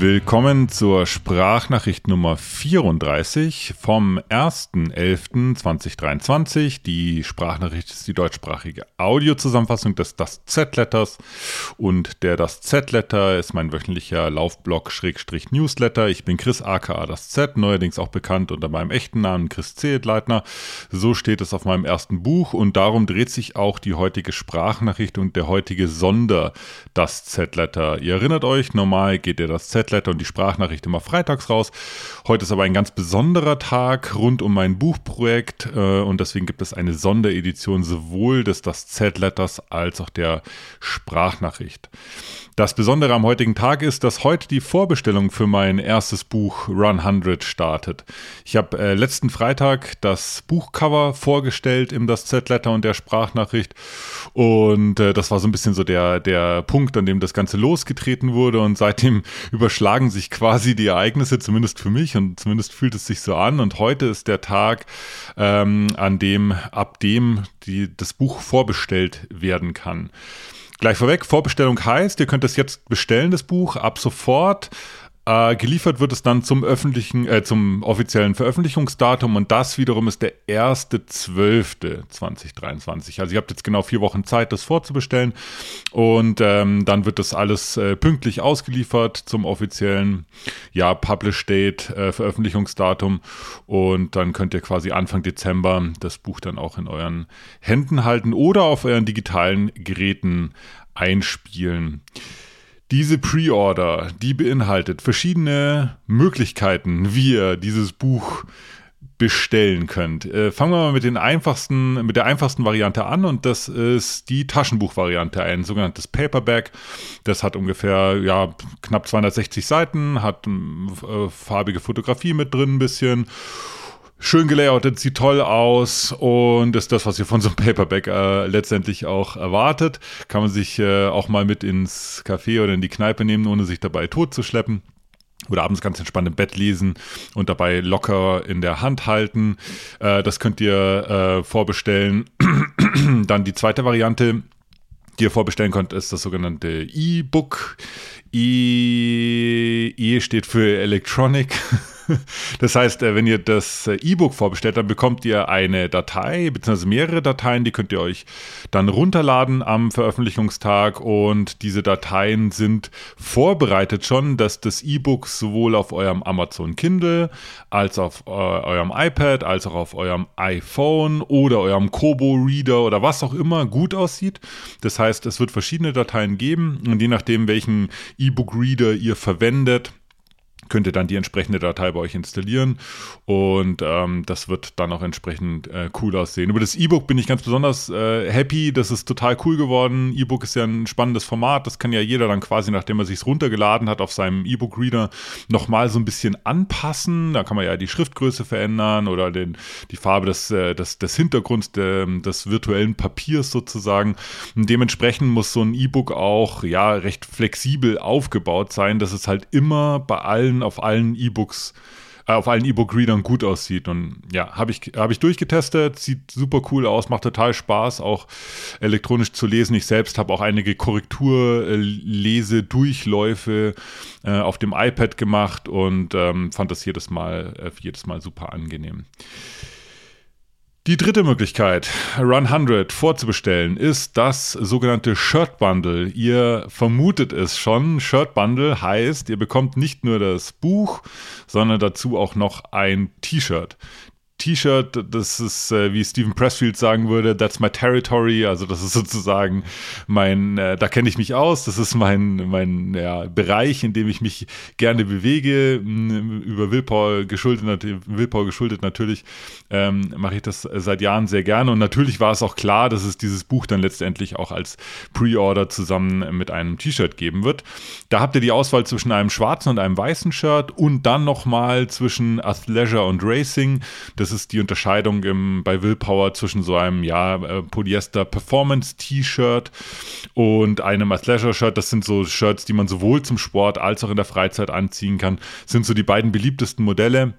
Willkommen zur Sprachnachricht Nummer 34 vom 1.11.2023. Die Sprachnachricht ist die deutschsprachige Audiozusammenfassung des Das Z-Letters und der Das Z-Letter ist mein wöchentlicher Laufblog-Newsletter. Ich bin Chris aka Das Z, neuerdings auch bekannt unter meinem echten Namen Chris Zehetleitner. So steht es auf meinem ersten Buch und darum dreht sich auch die heutige Sprachnachricht und der heutige Sonder Das Z-Letter. Ihr erinnert euch, normal geht der Das Z Und die Sprachnachricht immer freitags raus. Heute ist aber ein ganz besonderer Tag rund um mein Buchprojekt äh, und deswegen gibt es eine Sonderedition sowohl des das Z-Letters als auch der Sprachnachricht. Das Besondere am heutigen Tag ist, dass heute die Vorbestellung für mein erstes Buch Run 100 startet. Ich habe äh, letzten Freitag das Buchcover vorgestellt im das Z-Letter und der Sprachnachricht und äh, das war so ein bisschen so der, der Punkt, an dem das Ganze losgetreten wurde und seitdem überschlagen sich quasi die Ereignisse, zumindest für mich und zumindest fühlt es sich so an und heute ist der Tag, ähm, an dem ab dem die, das Buch vorbestellt werden kann. Gleich vorweg, Vorbestellung heißt, ihr könnt es jetzt bestellen, das Buch, ab sofort. Äh, geliefert wird es dann zum öffentlichen, äh, zum offiziellen Veröffentlichungsdatum und das wiederum ist der 1.12.2023. Also ihr habt jetzt genau vier Wochen Zeit, das vorzubestellen und ähm, dann wird das alles äh, pünktlich ausgeliefert zum offiziellen ja, Publish Date, äh, Veröffentlichungsdatum und dann könnt ihr quasi Anfang Dezember das Buch dann auch in euren Händen halten oder auf euren digitalen Geräten einspielen. Diese Pre-Order, die beinhaltet verschiedene Möglichkeiten, wie ihr dieses Buch bestellen könnt. Äh, fangen wir mal mit den einfachsten, mit der einfachsten Variante an und das ist die Taschenbuchvariante, ein sogenanntes Paperback. Das hat ungefähr ja knapp 260 Seiten, hat äh, farbige Fotografie mit drin ein bisschen schön gelayoutet, sieht toll aus und ist das, was ihr von so einem Paperback äh, letztendlich auch erwartet. Kann man sich äh, auch mal mit ins Café oder in die Kneipe nehmen, ohne sich dabei totzuschleppen. Oder abends ganz entspannt im Bett lesen und dabei locker in der Hand halten. Äh, das könnt ihr äh, vorbestellen. Dann die zweite Variante, die ihr vorbestellen könnt, ist das sogenannte E-Book. E, e steht für Electronic. Das heißt, äh, wenn ihr das äh, E-Book vorbestellt, dann bekommt ihr eine Datei, beziehungsweise mehrere Dateien, die könnt ihr euch dann runterladen am Veröffentlichungstag und diese Dateien sind vorbereitet schon, dass das E-Book sowohl auf eurem Amazon Kindle als auf äh, eurem iPad, als auch auf eurem iPhone oder eurem Kobo Reader oder was auch immer gut aussieht. Das heißt, es wird verschiedene Dateien geben und je nachdem, welchen E-Book Reader ihr verwendet, könnt ihr dann die entsprechende Datei bei euch installieren und ähm, das wird dann auch entsprechend äh, cool aussehen. Über das E-Book bin ich ganz besonders äh, happy, das ist total cool geworden. E-Book ist ja ein spannendes Format, das kann ja jeder dann quasi, nachdem er sich runtergeladen hat, auf seinem E-Book-Reader nochmal so ein bisschen anpassen. Da kann man ja die Schriftgröße verändern oder den, die Farbe des, äh, des, des Hintergrunds de, des virtuellen Papiers sozusagen. Und dementsprechend muss so ein E-Book auch ja recht flexibel aufgebaut sein, dass es halt immer bei allen auf allen E-Books äh, auf allen E-Book-Readern gut aussieht. Und ja, habe ich, hab ich durchgetestet, sieht super cool aus, macht total Spaß, auch elektronisch zu lesen. Ich selbst habe auch einige Korrekturlesedurchläufe äh, auf dem iPad gemacht und ähm, fand das jedes Mal, äh, jedes Mal super angenehm. Die dritte Möglichkeit, Run 100 vorzubestellen, ist das sogenannte Shirt Bundle. Ihr vermutet es schon. Shirt Bundle heißt, ihr bekommt nicht nur das Buch, sondern dazu auch noch ein T-Shirt. T-Shirt, das ist, äh, wie Stephen Pressfield sagen würde, that's my territory. Also das ist sozusagen mein, äh, da kenne ich mich aus. Das ist mein, mein ja, Bereich, in dem ich mich gerne bewege. Über Willpower geschuldet, Willpower geschuldet natürlich ähm, mache ich das seit Jahren sehr gerne. Und natürlich war es auch klar, dass es dieses Buch dann letztendlich auch als Pre-Order zusammen mit einem T-Shirt geben wird. Da habt ihr die Auswahl zwischen einem schwarzen und einem weißen Shirt und dann nochmal zwischen Athleisure und Racing. Das das ist die Unterscheidung im, bei Willpower zwischen so einem ja, äh, Polyester Performance T-Shirt und einem Athleisure Shirt. Das sind so Shirts, die man sowohl zum Sport als auch in der Freizeit anziehen kann. Das sind so die beiden beliebtesten Modelle.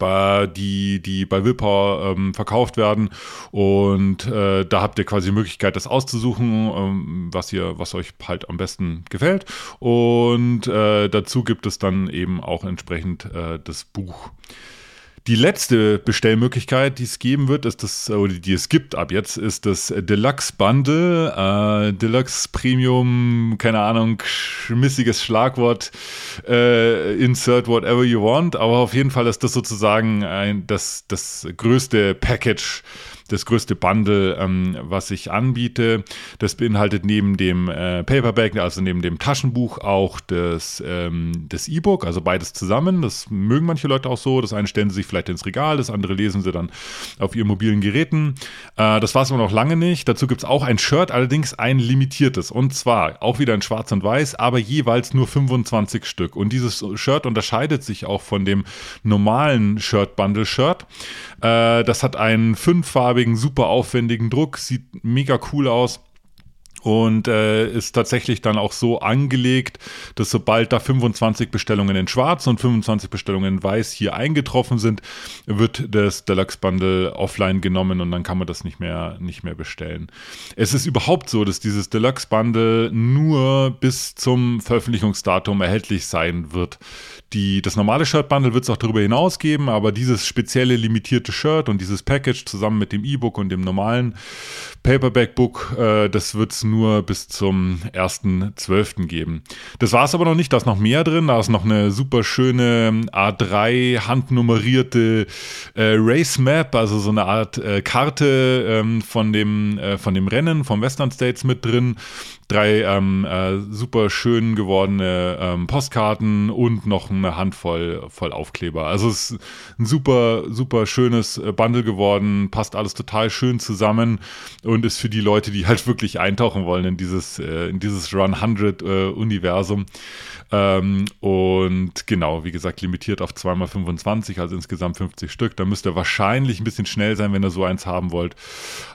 die, die bei Willpower ähm, verkauft werden. Und äh, da habt ihr quasi die Möglichkeit, das auszusuchen, ähm, was ihr, was euch halt am besten gefällt. Und äh, dazu gibt es dann eben auch entsprechend äh, das Buch. Die letzte Bestellmöglichkeit, die es geben wird, ist das, oder die es gibt ab jetzt, ist das Deluxe Bundle. Äh, Deluxe Premium, keine Ahnung, schmissiges Schlagwort, äh, insert whatever you want, aber auf jeden Fall ist das sozusagen ein, das, das größte Package das größte Bundle, ähm, was ich anbiete. Das beinhaltet neben dem äh, Paperback, also neben dem Taschenbuch, auch das ähm, das E-Book, also beides zusammen. Das mögen manche Leute auch so. Das eine stellen sie sich vielleicht ins Regal, das andere lesen sie dann auf ihren mobilen Geräten. Äh, das war es aber noch lange nicht. Dazu gibt es auch ein Shirt, allerdings ein limitiertes. Und zwar auch wieder in Schwarz und Weiß, aber jeweils nur 25 Stück. Und dieses Shirt unterscheidet sich auch von dem normalen Shirt-Bundle-Shirt. Äh, das hat einen fünffarbigen, super aufwendigen Druck, sieht mega cool aus und äh, ist tatsächlich dann auch so angelegt, dass sobald da 25 Bestellungen in Schwarz und 25 Bestellungen in Weiß hier eingetroffen sind, wird das Deluxe Bundle offline genommen und dann kann man das nicht mehr nicht mehr bestellen. Es ist überhaupt so, dass dieses Deluxe Bundle nur bis zum Veröffentlichungsdatum erhältlich sein wird. Die, das normale Shirt-Bundle wird es auch darüber hinaus geben, aber dieses spezielle limitierte Shirt und dieses Package zusammen mit dem E-Book und dem normalen Paperback-Book, äh, das wird es nur bis zum 1.12. geben. Das war es aber noch nicht, da ist noch mehr drin, da ist noch eine super schöne A3 handnummerierte äh, Race Map, also so eine Art äh, Karte ähm, von, dem, äh, von dem Rennen vom Western States mit drin drei ähm, äh, super schön gewordene ähm, Postkarten und noch eine Handvoll voll Aufkleber. Also es ist ein super, super schönes äh, Bundle geworden, passt alles total schön zusammen und ist für die Leute, die halt wirklich eintauchen wollen in dieses, äh, in dieses Run 100 äh, Universum. Ähm, und genau, wie gesagt, limitiert auf 2x25, also insgesamt 50 Stück. Da müsst ihr wahrscheinlich ein bisschen schnell sein, wenn ihr so eins haben wollt.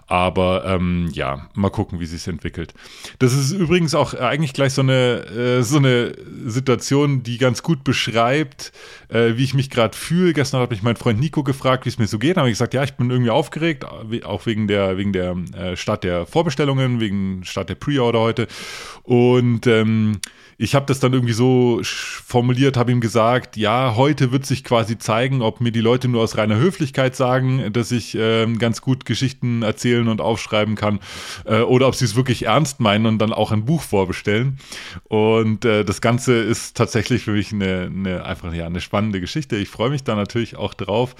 Aber ähm, ja, mal gucken, wie sich entwickelt. Das ist übrigens auch eigentlich gleich so eine, äh, so eine Situation, die ganz gut beschreibt, äh, wie ich mich gerade fühle. Gestern hat mich mein Freund Nico gefragt, wie es mir so geht. Da habe ich gesagt, ja, ich bin irgendwie aufgeregt, auch wegen der, wegen der äh, Start der Vorbestellungen, wegen Start der Pre-Order heute. Und ähm, ich habe das dann irgendwie so formuliert, habe ihm gesagt, ja, heute wird sich quasi zeigen, ob mir die Leute nur aus reiner Höflichkeit sagen, dass ich äh, ganz gut Geschichten erzählen und aufschreiben kann, äh, oder ob sie es wirklich ernst meinen und dann auch ein Buch vorbestellen. Und äh, das Ganze ist tatsächlich für mich eine, eine einfach ja, eine spannende Geschichte. Ich freue mich da natürlich auch drauf,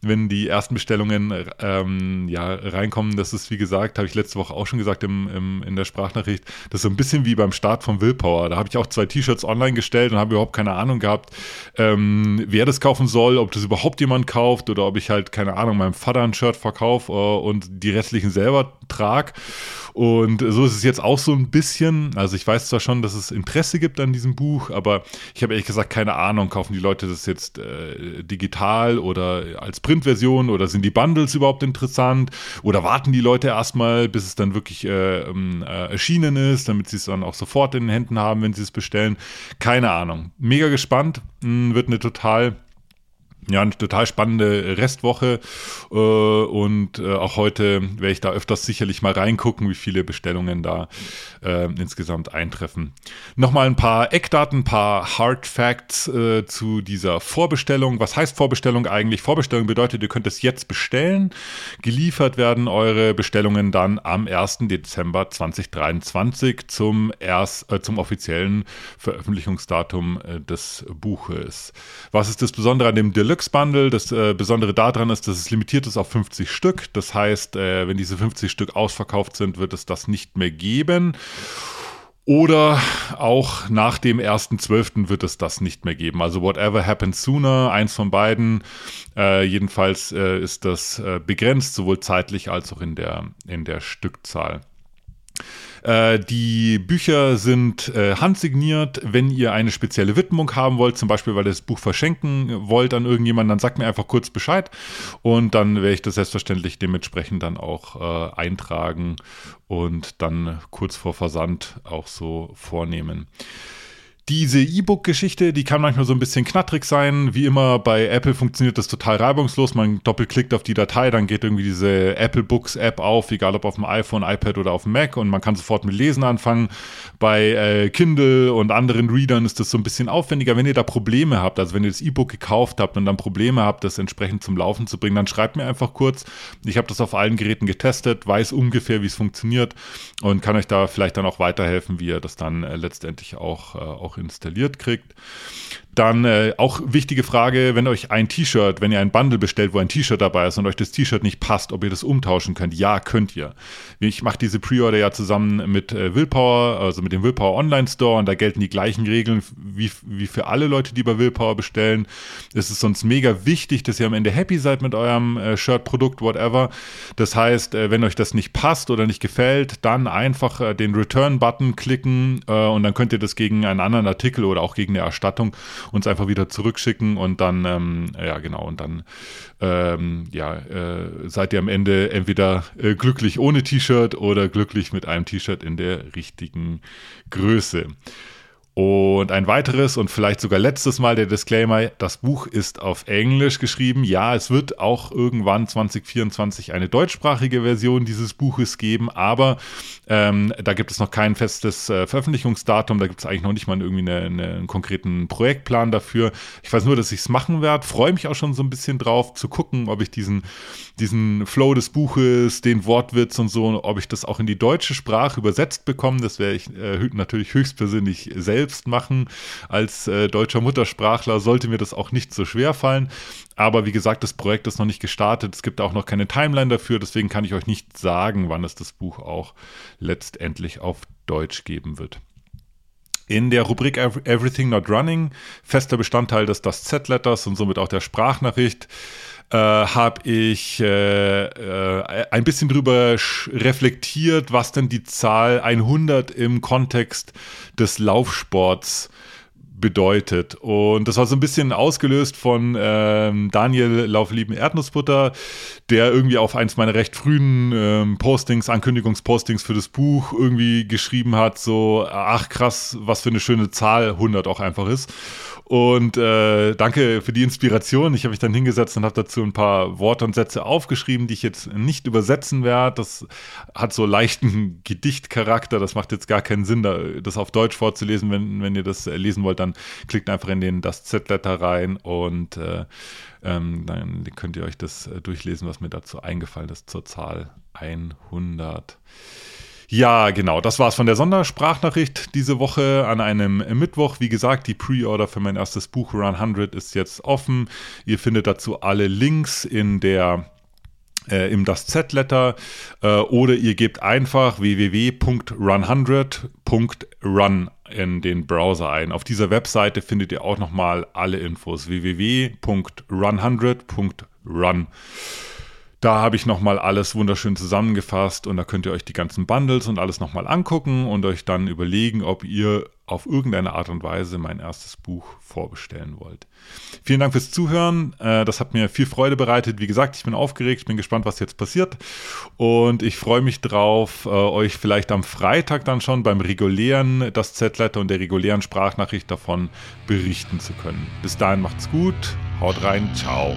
wenn die ersten Bestellungen ähm, ja, reinkommen. Das ist, wie gesagt, habe ich letzte Woche auch schon gesagt im, im, in der Sprachnachricht, das ist so ein bisschen wie beim Start von Willpower. Da habe ich auch zwei T-Shirts online gestellt und habe überhaupt keine Ahnung gehabt, ähm, wer das kaufen soll, ob das überhaupt jemand kauft oder ob ich halt, keine Ahnung, meinem Vater ein Shirt verkaufe äh, und die restlichen selber trage. Und so ist es jetzt auch so ein bisschen. Also ich weiß zwar schon, dass es Interesse gibt an diesem Buch, aber ich habe ehrlich gesagt keine Ahnung, kaufen die Leute das jetzt äh, digital oder als Printversion oder sind die Bundles überhaupt interessant oder warten die Leute erstmal, bis es dann wirklich äh, ähm, äh, erschienen ist, damit sie es dann auch sofort in den Händen haben, wenn sie es bestellen. Keine Ahnung. Mega gespannt. Hm, wird eine total ja, eine total spannende Restwoche äh, und äh, auch heute werde ich da öfters sicherlich mal reingucken, wie viele Bestellungen da äh, insgesamt eintreffen. Nochmal ein paar Eckdaten, ein paar Hard Facts äh, zu dieser Vorbestellung. Was heißt Vorbestellung eigentlich? Vorbestellung bedeutet, ihr könnt es jetzt bestellen. Geliefert werden eure Bestellungen dann am 1. Dezember 2023 zum, erst, äh, zum offiziellen Veröffentlichungsdatum äh, des Buches. Was ist das Besondere an dem Deluxe? Deluxe Bundle. Das äh, Besondere daran ist, dass es limitiert ist auf 50 Stück. Das heißt, äh, wenn diese 50 Stück ausverkauft sind, wird es das nicht mehr geben. Oder auch nach dem 1.12. wird es das nicht mehr geben. Also whatever happens sooner, eins von beiden. Äh, jedenfalls äh, ist das äh, begrenzt, sowohl zeitlich als auch in der, in der Stückzahl. Äh, die Bücher sind äh, handsigniert. Wenn ihr eine spezielle Widmung haben wollt, zum Beispiel, weil ihr das Buch verschenken wollt an irgendjemanden, dann sagt mir einfach kurz Bescheid und dann werde ich das selbstverständlich dementsprechend dann auch äh, eintragen und dann kurz vor Versand auch so vornehmen. Diese E-Book-Geschichte, die kann manchmal so ein bisschen knattrig sein. Wie immer bei Apple funktioniert das total reibungslos. Man doppelklickt auf die Datei, dann geht irgendwie diese Apple Books App auf, egal ob auf dem iPhone, iPad oder auf dem Mac und man kann sofort mit Lesen anfangen. Bei äh, Kindle und anderen Readern ist das so ein bisschen aufwendiger. Wenn ihr da Probleme habt, also wenn ihr das E-Book gekauft habt und dann Probleme habt, das entsprechend zum Laufen zu bringen, dann schreibt mir einfach kurz. Ich habe das auf allen Geräten getestet, weiß ungefähr, wie es funktioniert und kann euch da vielleicht dann auch weiterhelfen, wie ihr das dann äh, letztendlich auch, äh, auch installiert kriegt. Dann äh, auch wichtige Frage, wenn euch ein T-Shirt, wenn ihr ein Bundle bestellt, wo ein T-Shirt dabei ist und euch das T-Shirt nicht passt, ob ihr das umtauschen könnt. Ja, könnt ihr. Ich mache diese Pre-Order ja zusammen mit äh, Willpower, also mit dem Willpower Online Store und da gelten die gleichen Regeln wie, wie für alle Leute, die bei Willpower bestellen. Es ist sonst mega wichtig, dass ihr am Ende happy seid mit eurem äh, Shirt, Produkt, whatever. Das heißt, äh, wenn euch das nicht passt oder nicht gefällt, dann einfach äh, den Return-Button klicken äh, und dann könnt ihr das gegen einen anderen Artikel oder auch gegen eine Erstattung uns einfach wieder zurückschicken und dann, ähm, ja genau, und dann ähm, ja, äh, seid ihr am Ende entweder äh, glücklich ohne T-Shirt oder glücklich mit einem T-Shirt in der richtigen Größe. Und ein weiteres und vielleicht sogar letztes Mal der Disclaimer, das Buch ist auf Englisch geschrieben. Ja, es wird auch irgendwann 2024 eine deutschsprachige Version dieses Buches geben, aber ähm, da gibt es noch kein festes äh, Veröffentlichungsdatum, da gibt es eigentlich noch nicht mal irgendwie eine, eine, einen konkreten Projektplan dafür. Ich weiß nur, dass ich es machen werde, freue mich auch schon so ein bisschen drauf, zu gucken, ob ich diesen, diesen Flow des Buches, den Wortwitz und so, ob ich das auch in die deutsche Sprache übersetzt bekomme. Das wäre ich äh, natürlich höchstpersönlich selbst selbst machen. Als äh, deutscher Muttersprachler sollte mir das auch nicht so schwer fallen. Aber wie gesagt, das Projekt ist noch nicht gestartet. Es gibt auch noch keine Timeline dafür. Deswegen kann ich euch nicht sagen, wann es das Buch auch letztendlich auf Deutsch geben wird. In der Rubrik Everything Not Running, fester Bestandteil des Das Z-Letters und somit auch der Sprachnachricht, äh, habe ich äh, äh, ein bisschen drüber reflektiert, was denn die Zahl 100 im Kontext des Laufsports bedeutet. Und das war so ein bisschen ausgelöst von ähm, Daniel Lauflieben Erdnussbutter, der irgendwie auf eins meiner recht frühen ähm, Postings, Ankündigungspostings für das Buch irgendwie geschrieben hat, so, ach krass, was für eine schöne Zahl 100 auch einfach ist. Und äh, danke für die Inspiration. Ich habe mich dann hingesetzt und habe dazu ein paar Worte und Sätze aufgeschrieben, die ich jetzt nicht übersetzen werde. Das hat so leichten Gedichtcharakter. Das macht jetzt gar keinen Sinn, das auf Deutsch vorzulesen. Wenn, wenn ihr das lesen wollt, dann klickt einfach in den das Z-Letter rein und äh, ähm, dann könnt ihr euch das äh, durchlesen, was mir dazu eingefallen ist zur Zahl 100. Ja, genau. Das war's von der Sondersprachnachricht diese Woche an einem Mittwoch. Wie gesagt, die Pre-Order für mein erstes Buch Run 100 ist jetzt offen. Ihr findet dazu alle Links in der äh, im das Z-Letter äh, oder ihr gebt einfach www.run100.run in den Browser ein. Auf dieser Webseite findet ihr auch nochmal alle Infos www.run100.run. Da habe ich nochmal alles wunderschön zusammengefasst und da könnt ihr euch die ganzen Bundles und alles nochmal angucken und euch dann überlegen, ob ihr auf irgendeine Art und Weise mein erstes Buch vorbestellen wollt. Vielen Dank fürs Zuhören. Äh, das hat mir viel Freude bereitet. Wie gesagt, ich bin aufgeregt, ich bin gespannt, was jetzt passiert. Und ich freue mich drauf, äh, euch vielleicht am Freitag dann schon beim regulären, das Z-Letter und der regulären Sprachnachricht davon berichten zu können. Bis dahin macht's gut, haut rein, ciao.